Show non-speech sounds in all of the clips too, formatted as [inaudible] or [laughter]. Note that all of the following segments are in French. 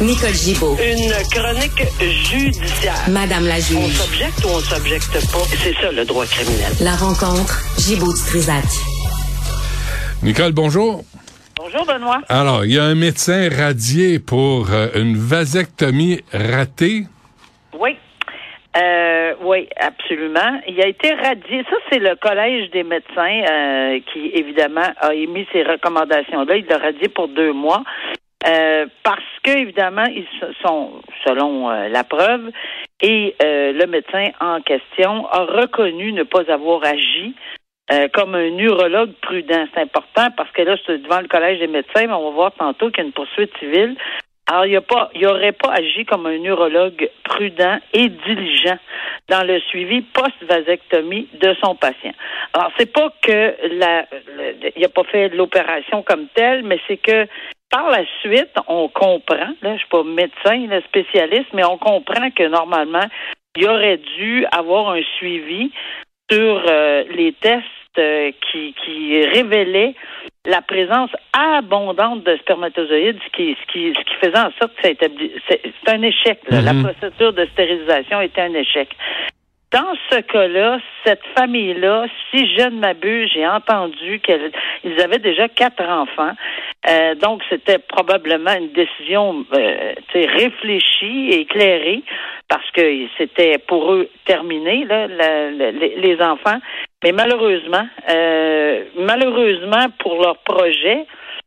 Nicole Gibaud. Une chronique judiciaire. Madame la On juge. s'objecte ou on s'objecte pas? C'est ça le droit criminel. La rencontre, Gibaud du Trisac. Nicole, bonjour. Bonjour Benoît. Alors, il y a un médecin radié pour euh, une vasectomie ratée. Oui. Euh, oui, absolument. Il a été radié. Ça, c'est le Collège des médecins euh, qui, évidemment, a émis ces recommandations-là. Il l'a radié pour deux mois. Euh, parce que, évidemment, ils sont, selon euh, la preuve, et euh, le médecin en question a reconnu ne pas avoir agi comme un urologue prudent. C'est important parce que là, c'est devant le Collège des médecins, mais on va voir tantôt qu'il y a une poursuite civile. Alors, il n'y aurait pas agi comme un urologue prudent et diligent dans le suivi post-vasectomie de son patient. Alors, c'est pas que la, il n'a pas fait l'opération comme telle, mais c'est que par la suite, on comprend, là, je suis pas médecin, là, spécialiste, mais on comprend que normalement, il aurait dû avoir un suivi sur euh, les tests euh, qui, qui révélaient la présence abondante de spermatozoïdes, ce qui, ce qui, ce qui faisait en sorte que ça. C'est un échec. là. La Mhm. procédure de stérilisation était un échec. Dans ce cas-là, cette famille-là, si je ne m'abuse, j'ai entendu qu'ils avaient déjà quatre enfants. Euh, donc, c'était probablement une décision euh, tu sais, réfléchie et éclairée parce que c'était pour eux terminé, là, la- la- les, enfants. Mais malheureusement, euh, malheureusement pour leur projet,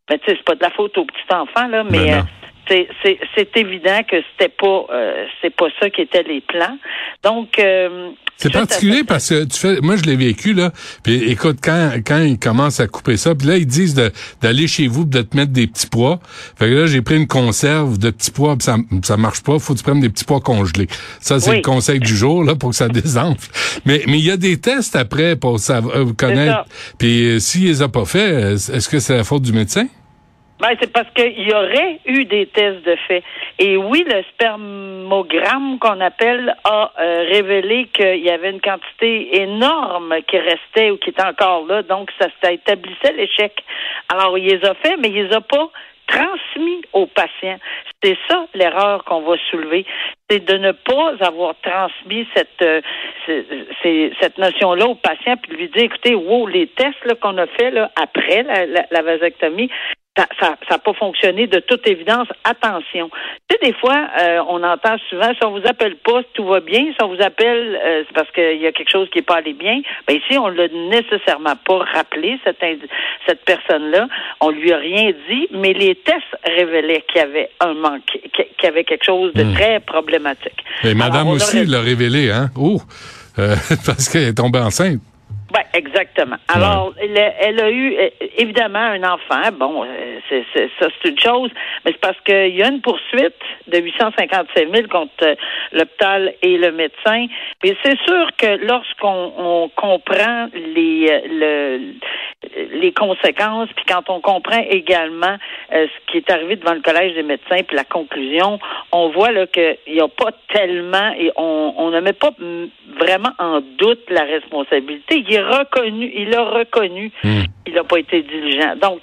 ben, tu sais, c'est pas de la faute aux petits enfants, là, mais Ben non. euh, c'est, c'est, c'est évident que c'était pas euh, c'est pas ça qui étaient les plans. Donc euh, C'est particulier parce que tu fais, moi je l'ai vécu là. Puis écoute, quand quand ils commencent à couper ça, puis là ils disent de- d'aller chez vous, de te mettre des petits pois. Fait que là j'ai pris une conserve de petits pois, pis ça ça marche pas. Faut que tu prennes des petits pois congelés. Ça c'est Oui. le conseil du jour là pour que ça [laughs] désenfle. Mais mais il y a des tests après pour savoir euh, connaître. Puis euh, s'il les a pas fait, euh, est-ce que c'est la faute du médecin? Ben, c'est parce qu'il y aurait eu des tests de fait. Et oui, le spermogramme qu'on appelle a euh, révélé qu'il y avait une quantité énorme qui restait ou qui était encore là. Donc, ça, établissait l'échec. Alors, il les a fait, mais il les a pas transmis aux patients. C'est ça l'erreur qu'on va soulever, c'est de ne pas avoir transmis cette euh, cette notion-là au patient puis lui dire écoutez, wow, les tests qu'on a fait là, après la vasectomie, ça n'a ça, pas fonctionné de toute évidence. Attention. Tu sais, des fois, euh, on entend souvent, si on vous appelle pas, tout va bien. Si on vous appelle, euh, c'est parce qu'il y a quelque chose qui n'est pas allé bien. Ben ici, on l'a nécessairement pas rappelé, cette, cette personne-là. On lui a rien dit, mais les tests révélaient qu'il y avait un manque, qu'il y avait quelque chose de très problématique. Et madame Alors, aussi aurait- l'a révélé, hein? Oh! Euh, [laughs] parce qu'elle est tombée enceinte. Oui, exactement. Alors, elle, a- elle a eu euh, évidemment un enfant. Bon, euh, c'est, c'est- ça c'est une chose, mais c'est parce qu'il y a une poursuite de 857 000 contre euh, l'hôpital et le médecin. Mais c'est sûr que lorsqu'on on comprend les le, les conséquences, puis quand on comprend également euh, ce qui est arrivé devant le collège des médecins, puis la conclusion, on voit là qu'il n'y a pas tellement et on, on ne met pas vraiment en doute la responsabilité. Il est reconnu, il a reconnu Hmm. Qu'il n'a pas été diligent. Donc,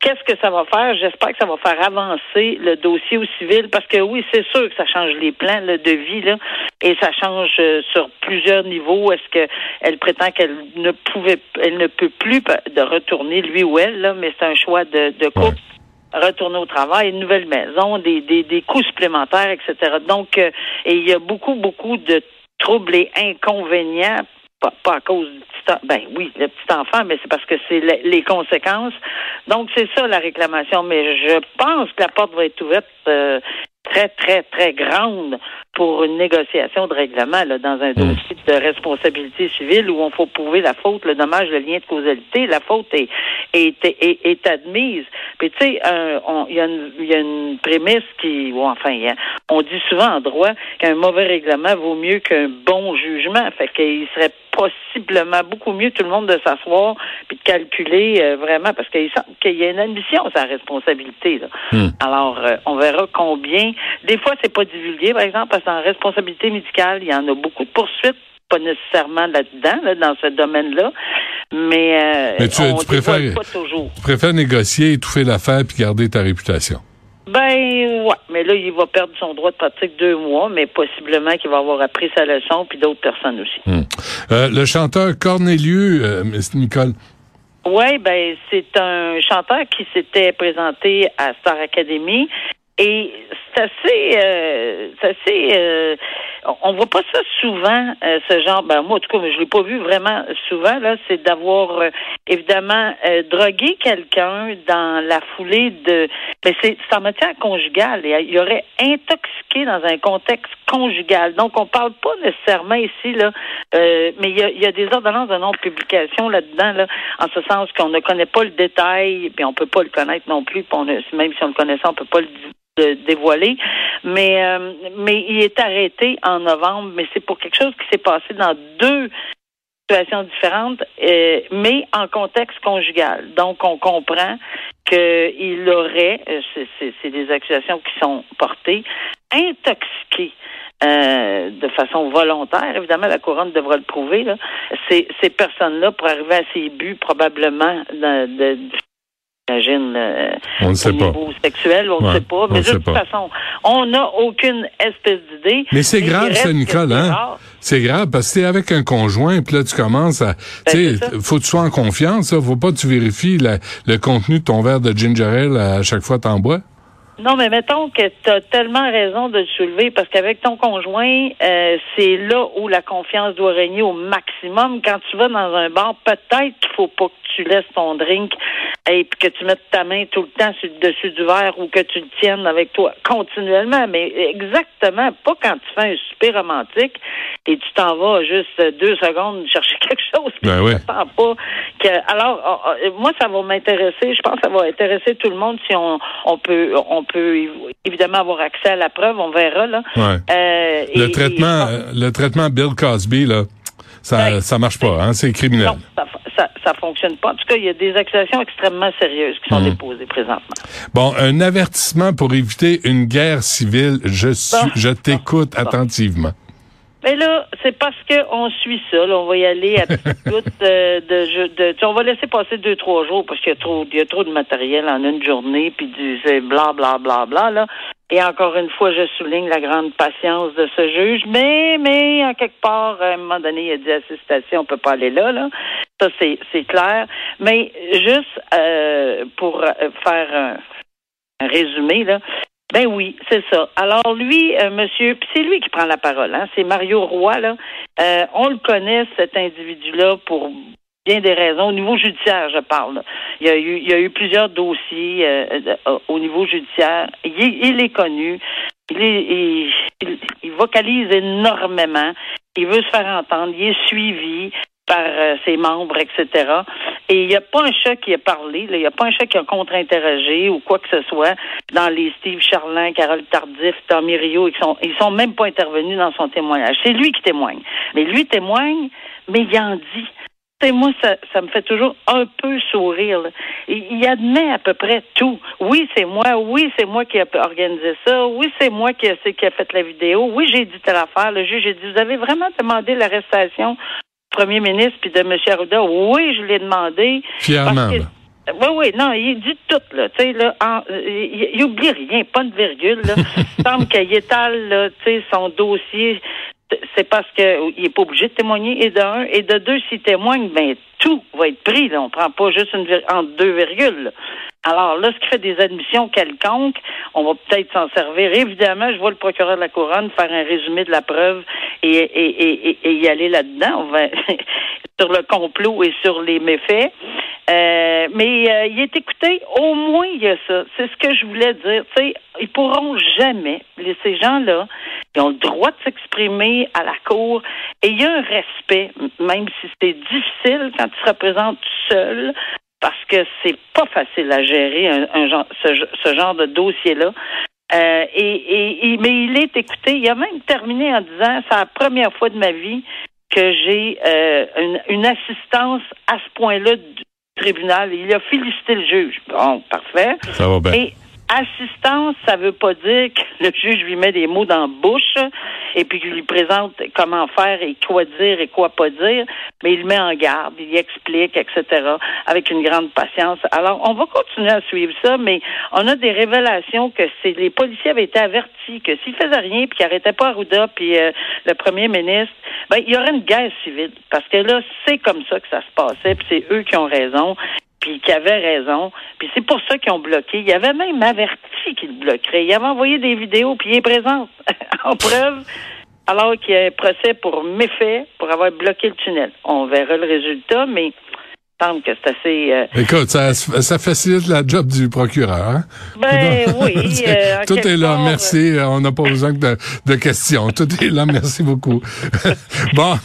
qu'est-ce que ça va faire? J'espère que ça va faire avancer le dossier au civil parce que oui, c'est sûr que ça change les plans là, de vie là, et ça change euh, sur plusieurs niveaux. Est-ce que elle prétend qu'elle ne pouvait, elle ne peut plus de retourner lui ou elle là, mais c'est un choix de, de couple. retourner au travail, une nouvelle maison, des, des, des coûts supplémentaires, etc. Donc, euh, et il y a beaucoup, beaucoup de troubles et inconvénients pas, pas à cause du petit en- ben oui, le petit enfant, mais c'est parce que c'est le- les conséquences. Donc c'est ça la réclamation. Mais je pense que la porte va être ouverte euh, très, très, très grande pour une négociation de règlement là, dans un dossier de responsabilité civile où on faut prouver la faute, le dommage, le lien de causalité. La faute est, est, est, est admise. Puis tu sais, euh, on- il y, a une- il y a une prémisse qui, ou enfin, a- on dit souvent en droit qu'un mauvais règlement vaut mieux qu'un bon jugement. Fait qu'il serait possiblement beaucoup mieux tout le monde de s'asseoir puis de calculer euh, vraiment parce qu'il semble qu'il y a une ambition sa responsabilité. Là. Hmm. Alors euh, on verra combien. Des fois c'est pas divulgué par exemple parce qu'en responsabilité médicale il y en a beaucoup de poursuites pas nécessairement là-dedans là, dans ce domaine-là mais, euh, Mais tu- on tu préfères- pas toujours. Tu préfères négocier, étouffer l'affaire puis garder ta réputation? Ben ouais, mais là il va perdre son droit de pratique deux mois, mais possiblement qu'il va avoir appris sa leçon puis d'autres personnes aussi. Hmm. Euh, le chanteur Cornelius, euh, Nicole, Oui, ben c'est un chanteur qui s'était présenté à Star Academy et c'est assez, euh, assez, euh, on voit pas ça souvent, euh, ce genre. Ben moi en tout cas, je l'ai pas vu vraiment souvent là. C'est d'avoir euh, évidemment drogué quelqu'un dans la foulée de, mais c'est c'est en matière conjugale. Il y aurait intoxiqué dans un contexte conjugal. Donc on parle pas nécessairement ici là, mais il y a, des ordonnances de non-publication là-dedans là, en ce sens qu'on ne connaît pas le détail, puis on peut pas le connaître non plus. on même si on le connaissait, on peut pas le le dévoiler. Mais euh, mais il est arrêté en novembre, mais c'est pour quelque chose qui s'est passé dans deux situations différentes, euh, mais en contexte conjugal. Donc, on comprend qu'il aurait, euh, c'est- des accusations qui sont portées, intoxiqué euh, de façon volontaire. Évidemment, la couronne devra le prouver. Là. Ces, ces personnes-là, pour arriver à ces buts, probablement, de, de, j'imagine, euh, on ne sait pas. niveau sexuel, on ne Ouais, sait pas. Mais de toute pas. façon, on n'a aucune espèce d'idée. Mais c'est grave, ça, Nicole, c'est hein? C'est grave parce que t'es avec un conjoint, puis là, tu commences à... tu Ben, c'est sais, faut que tu sois en confiance, là. Faut pas que tu vérifies la- le contenu de ton verre de ginger ale à chaque fois que t'en bois. Non, mais mettons que tu as tellement raison de le soulever parce qu'avec ton conjoint, euh, c'est là où la confiance doit régner au maximum. Quand tu vas dans un bar, peut-être qu'il faut pas tu laisses ton drink et puis que tu mettes ta main tout le temps sur le dessus du verre ou que tu le tiennes avec toi continuellement, mais exactement pas quand tu fais un souper romantique et tu t'en vas juste deux secondes chercher [laughs] quelque chose. Ben ouais. t'attends pas que alors oh, oh, moi ça va m'intéresser je pense que ça va intéresser tout le monde si on, on peut on peut évidemment avoir accès à la preuve on verra là Ouais. Euh, Le et- traitement, et- euh, le traitement Bill Cosby, là, ça, Ben, ça marche pas, hein? C'est criminel. non ça, fonctionne pas en tout cas il y a des accusations extrêmement sérieuses qui sont Mhm. déposées présentement Bon, un avertissement pour éviter une guerre civile. Je suis, Bon. je t'écoute Bon. attentivement. Mais là, c'est parce que on suit ça. Là, on va y aller à [laughs] petite goutte euh, de, de, on va laisser passer deux trois jours parce qu'il y a trop, il y a trop de matériel en une journée, puis du c'est bla bla bla bla là. Et encore une fois, je souligne la grande patience de ce juge, mais mais en quelque part, à un moment donné, il a dit à ces stations, on peut pas aller là là. Ça c'est c'est clair. Mais juste euh, pour euh, faire un, résumé là. Ben oui, c'est ça. Alors lui, euh, monsieur, puis c'est lui qui prend la parole, hein, c'est Mario Roy, là. Euh, on le connaît, cet individu-là, pour bien des raisons. Au niveau judiciaire, je parle. Il y a eu, il y a eu plusieurs dossiers euh, euh, au niveau judiciaire. Il, est- il est connu. Il, est, il- il vocalise énormément. Il veut se faire entendre. Il est suivi par euh, ses membres, etc. Et il n'y a pas un chat qui a parlé, il n'y a pas un chat qui a contre-interrogé ou quoi que ce soit dans les Steve Charlin, Carole Tardif, Tommy Rio, ils sont, ils sont même pas intervenus dans son témoignage. C'est lui qui témoigne. Mais lui témoigne, mais il en dit. Sais, moi, ça, me fait toujours un peu sourire. Il, admet à peu près tout. Oui, c'est moi. Oui, c'est moi qui a organisé ça. Oui, c'est moi qui a, qui a fait la vidéo. Oui, j'ai dit telle affaire. Le juge a dit, vous avez vraiment demandé l'arrestation premier ministre puis de M. Arruda? Oui, je l'ai demandé. Fièrement, oui, oui, non, il dit tout, là. Tu sais, là, en- il, il oublie rien, pas de virgule, là. [laughs] Il semble qu'il étale, là, tu sais, son dossier c'est parce qu'il n'est pas obligé de témoigner, et de un. Et de deux, s'il témoigne, ben tout va être pris. Là. On prend pas juste une entre deux virgules. Là, ce qui fait des admissions quelconques, on va peut-être s'en servir. Évidemment, je vois le procureur de la Couronne faire un résumé de la preuve et, et, et, y aller là-dedans. [laughs] Sur le complot et sur les méfaits. Euh, mais euh, il est écouté, au moins il y a ça. C'est ce que je voulais dire. Tu sais, ils pourront jamais, les, ces gens-là, ils ont le droit de s'exprimer à la cour et il y a un respect, même si c'est difficile quand tu se représentes seul, parce que c'est pas facile à gérer un, genre, ce, genre de dossier-là. Euh, et, et, mais il est écouté. Il a même terminé en disant c'est la première fois de ma vie que j'ai euh, une, une, assistance à ce point-là du tribunal. Il a félicité le juge. Bon, parfait. Ça va bien. Assistance, ça veut pas dire que le juge lui met des mots dans la bouche et puis qu'il lui présente comment faire et quoi dire et quoi pas dire, mais il met en garde, il explique, etc., avec une grande patience. Alors, on va continuer à suivre ça, mais on a des révélations que les policiers avaient été avertis que s'ils faisaient rien puis qu'ils n'arrêtaient pas Arruda puis euh, le premier ministre, ben, il y aurait une guerre civile. Parce que là, c'est comme ça que ça se passait, puis c'est eux qui ont raison puis qui avait raison. Puis c'est pour ça qu'ils ont bloqué. Il avait même averti qu'ils bloqueraient. Il avait envoyé des vidéos, puis il est présent [laughs] en preuve, alors qu'il y a un procès pour méfait, pour avoir bloqué le tunnel. On verra le résultat, mais semble que c'est assez. Euh, Écoute, ça, ça, facilite la job du procureur. Hein? Ben [laughs] oui. Euh, tout est là, merci. Euh, on n'a pas besoin de, de, questions. Tout est là, merci beaucoup. [laughs] bon,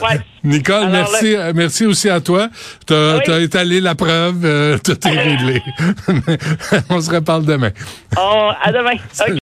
Nicole, merci, merci aussi à toi. Tu as, étalé la preuve, tout est réglé. [laughs] on se reparle demain. Oh, à demain.